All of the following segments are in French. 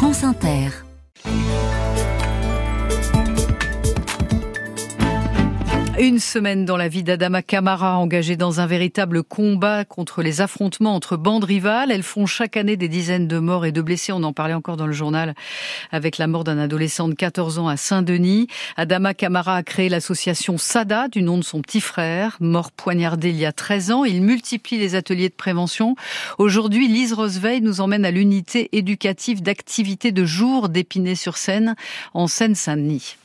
France Inter. Une semaine dans la vie d'Adama Kamara, engagée dans un véritable combat contre les affrontements entre bandes rivales. Elles font chaque année des dizaines de morts et de blessés. On en parlait encore dans le journal avec la mort d'un adolescent de 14 ans à Saint-Denis. Adama Kamara a créé l'association SADA du nom de son petit frère, mort poignardé il y a 13 ans. Il multiplie les ateliers de prévention. Aujourd'hui, Lise Roseveil nous emmène à l'unité éducative d'activité de jour d'Épinay-sur-Seine, en Seine-Saint-Denis.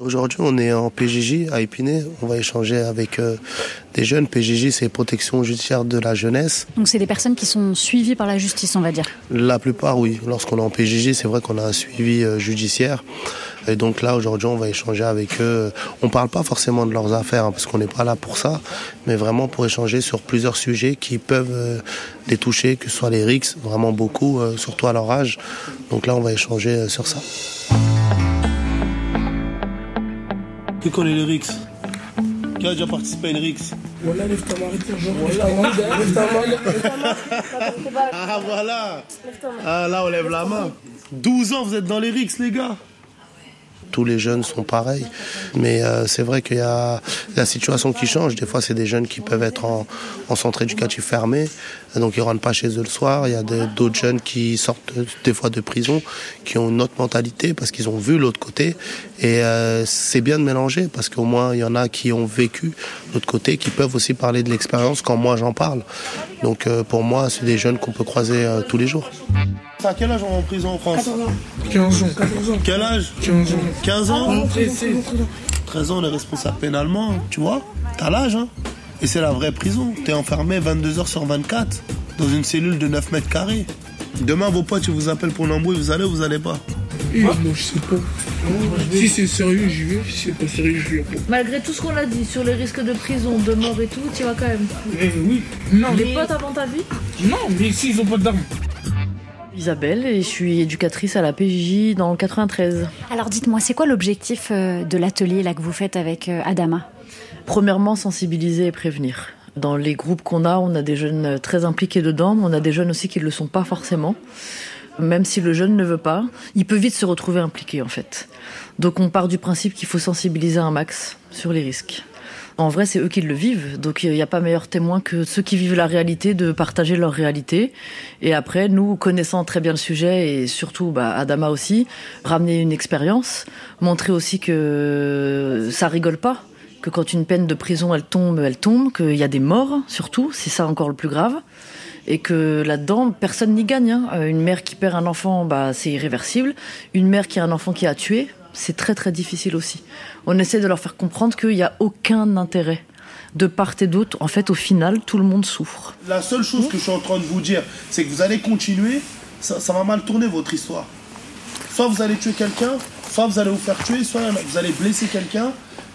Aujourd'hui, on est en PJJ à Épinay. On va échanger avec euh, des jeunes. PJJ, c'est protection judiciaire de la jeunesse. Donc, c'est des personnes qui sont suivies par la justice, on va dire La plupart, oui. Lorsqu'on est en PJJ, c'est vrai qu'on a un suivi euh, judiciaire. Et donc là, aujourd'hui, on va échanger avec eux. On parle pas forcément de leurs affaires, hein, parce qu'on n'est pas là pour ça, mais vraiment pour échanger sur plusieurs sujets qui peuvent euh, les toucher, que ce soit les RICS, vraiment beaucoup, surtout à leur âge. Donc là, on va échanger sur ça. Qui connaît les RICS Qui a déjà participé à une RICS Voilà, lève ta main, lève ta main. Ah voilà Ah là, on lève la main. 12 ans, vous êtes dans les RICS, les gars tous les jeunes sont pareils. Mais euh, c'est vrai qu'il y a la situation qui change. Des fois, c'est des jeunes qui peuvent être en, centre éducatif fermé, donc ils rentrent pas chez eux le soir. Il y a d'autres jeunes qui sortent des fois de prison, qui ont une autre mentalité parce qu'ils ont vu l'autre côté. Et euh, c'est bien de mélanger parce qu'au moins, il y en a qui ont vécu l'autre côté, qui peuvent aussi parler de l'expérience quand moi j'en parle. Donc euh, pour moi, c'est des jeunes qu'on peut croiser tous les jours. À quel âge on est en prison en France 15 ans. 14 ans. Quel âge 15 ans. 15 ans 13 ans, on est responsable pénalement, tu vois T'as l'âge, hein Et c'est la vraie prison. T'es enfermé 22 heures sur 24 dans une cellule de 9 mètres carrés. Demain, vos potes, ils vous appellent pour l'embrouille, vous allez ou vous allez pas? Non, je sais pas. Si c'est sérieux, j'y vais. Si c'est pas sérieux, je viens pas. Malgré tout ce qu'on a dit sur les risques de prison, de mort et tout, tu vas quand même. Eh oui. Non, les potes avant ta vie Non, mais s'ils ont pas d'armes. Isabelle et je suis éducatrice à la PJ dans le 93. Alors dites-moi, c'est quoi l'objectif euh, de l'atelier là que vous faites avec euh, Adama? Premièrement, sensibiliser et prévenir. Dans les groupes qu'on a, on a des jeunes très impliqués dedans, mais on a des jeunes aussi qui ne le sont pas forcément. Même si le jeune ne veut pas, il peut vite se retrouver impliqué en fait. Donc on part du principe qu'il faut sensibiliser un max sur les risques. En vrai, c'est eux qui le vivent. Donc il n'y a pas meilleur témoin que ceux qui vivent la réalité de partager leur réalité. Et après, nous, connaissant très bien le sujet et surtout bah, Adama aussi, ramener une expérience, montrer aussi que ça rigole pas que quand une peine de prison elle tombe, elle tombe, qu'il y a des morts surtout, c'est ça encore le plus grave, et que là-dedans personne n'y gagne. Hein. Une mère qui perd un enfant, bah c'est irréversible. Une mère qui a un enfant qui a tué, c'est très très difficile aussi. On essaie de leur faire comprendre qu'il n'y a aucun intérêt de part et d'autre. En fait, au final, tout le monde souffre. La seule chose que je suis en train de vous dire, c'est que vous allez continuer, ça, va mal tourner votre histoire. Soit vous allez tuer quelqu'un, soit vous allez vous faire tuer, soit vous allez blesser quelqu'un,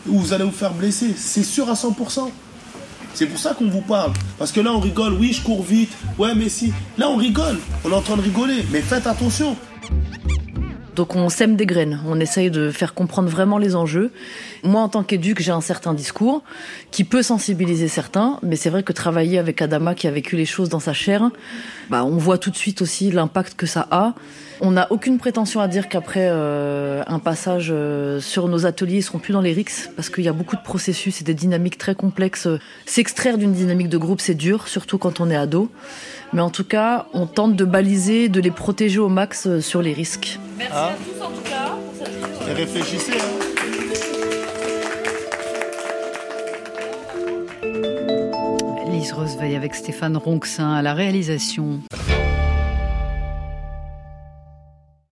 ou vous allez vous faire blesser. C'est sûr à 100%. C'est pour ça qu'on vous parle. Parce que là, on rigole. Oui, je cours vite. Ouais, mais si. Là, on rigole. On est en train de rigoler. Mais faites attention. Donc on sème des graines, on essaye de faire comprendre vraiment les enjeux. Moi en tant qu'éduc, j'ai un certain discours qui peut sensibiliser certains, mais c'est vrai que travailler avec Adama qui a vécu les choses dans sa chair, bah, on voit tout de suite aussi l'impact que ça a. On n'a aucune prétention à dire qu'après euh, un passage euh, sur nos ateliers, ils seront plus dans les RICS, parce qu'il y a beaucoup de processus et des dynamiques très complexes. S'extraire d'une dynamique de groupe, c'est dur, surtout quand on est ado. Mais en tout cas, on tente de baliser, de les protéger au max euh, sur les risques. À tous en tout cas pour cette Et réfléchissez. Hein. Lise Roseveille avec Stéphane Ronxin à la réalisation.